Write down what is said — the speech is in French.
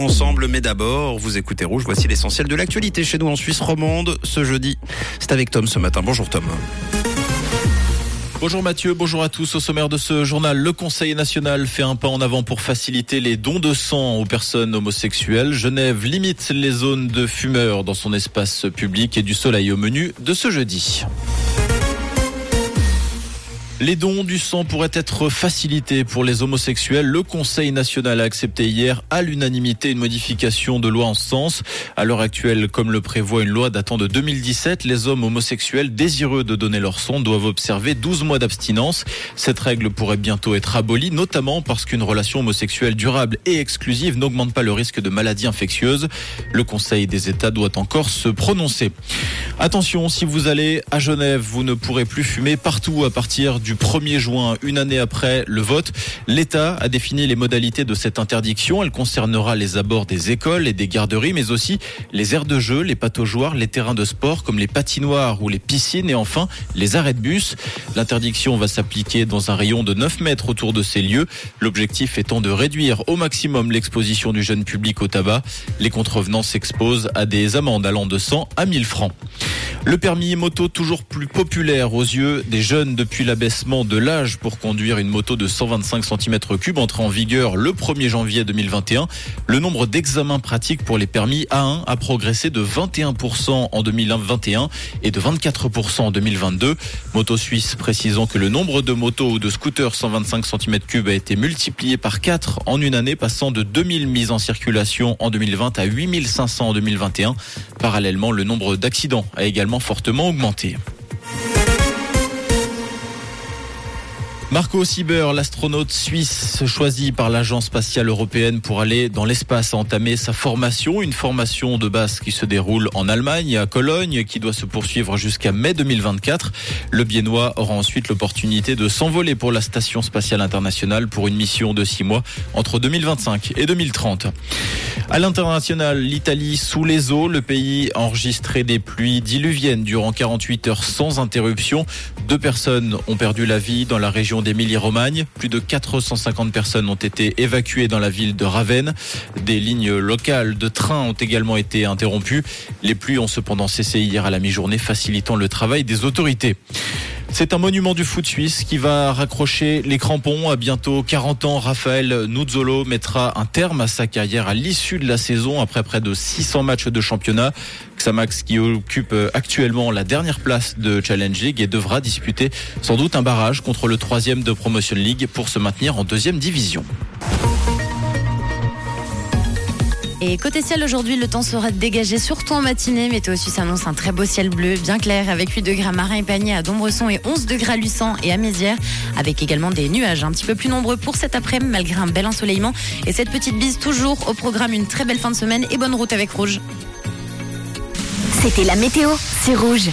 ensemble. Mais d'abord, vous écoutez Rouge. Voici l'essentiel de l'actualité chez nous en Suisse romande ce jeudi. C'est avec Tom ce matin. Bonjour Tom. Bonjour Mathieu, bonjour à tous. Au sommaire de ce journal, le Conseil national fait un pas en avant pour faciliter les dons de sang aux personnes homosexuelles. Genève limite les zones de fumeurs dans son espace public et du soleil au menu de ce jeudi. Les dons du sang pourraient être facilités pour les homosexuels. Le Conseil national a accepté hier à l'unanimité une modification de loi en ce sens. À l'heure actuelle, comme le prévoit une loi datant de 2017, les hommes homosexuels désireux de donner leur sang doivent observer 12 mois d'abstinence. Cette règle pourrait bientôt être abolie, notamment parce qu'une relation homosexuelle durable et exclusive n'augmente pas le risque de maladies infectieuses. Le Conseil des États doit encore se prononcer. Attention, si vous allez à Genève, vous ne pourrez plus fumer partout à partir du 1er juin, une année après le vote. L'État a défini les modalités de cette interdiction. Elle concernera les abords des écoles et des garderies, mais aussi les aires de jeu, les pataugeoires, les terrains de sport comme les patinoires ou les piscines et enfin les arrêts de bus. L'interdiction va s'appliquer dans un rayon de 9 mètres autour de ces lieux. L'objectif étant de réduire au maximum l'exposition du jeune public au tabac. Les contrevenants s'exposent à des amendes allant de 100 à 1000 francs. Le permis moto toujours plus populaire aux yeux des jeunes depuis l'abaissement de l'âge pour conduire une moto de 125 cm3 entré en vigueur le 1er janvier 2021. Le nombre d'examens pratiques pour les permis A1 a progressé de 21% en 2021 et de 24% en 2022. Moto Suisse précisant que le nombre de motos ou de scooters 125 cm3 a été multiplié par 4 en une année passant de 2000 mises en circulation en 2020 à 8500 en 2021. Parallèlement, le nombre d'accidents a également fortement augmenté. Marco Sieber, l'astronaute suisse choisi par l'Agence spatiale européenne pour aller dans l'espace, a entamé sa formation, une formation de base qui se déroule en Allemagne, à Cologne, qui doit se poursuivre jusqu'à mai 2024. Le Biennois aura ensuite l'opportunité de s'envoler pour la Station spatiale internationale pour une mission de six mois entre 2025 et 2030. À l'international, l'Italie sous les eaux, le pays a enregistré des pluies diluviennes durant 48 heures sans interruption. Deux personnes ont perdu la vie dans la région d'Émilie-Romagne. Plus de 450 personnes ont été évacuées dans la ville de Ravenne. Des lignes locales de train ont également été interrompues. Les pluies ont cependant cessé hier à la mi-journée, facilitant le travail des autorités. C'est un monument du foot suisse qui va raccrocher les crampons. À bientôt 40 ans, Raphaël Nuzzolo mettra un terme à sa carrière à l'issue de la saison après près de 600 matchs de championnat. Xamax qui occupe actuellement la dernière place de Challenge League et devra disputer sans doute un barrage contre le troisième de Promotion League pour se maintenir en deuxième division. Et côté ciel, aujourd'hui, le temps sera dégagé, surtout en matinée. Météo Suisse annonce un très beau ciel bleu, bien clair, avec 8 degrés à Marin et Panier, à Dombresson et 11 degrés à et à Mézières, avec également des nuages un petit peu plus nombreux pour cet après-midi, malgré un bel ensoleillement. Et cette petite bise, toujours au programme, une très belle fin de semaine et bonne route avec Rouge. C'était la météo, c'est Rouge.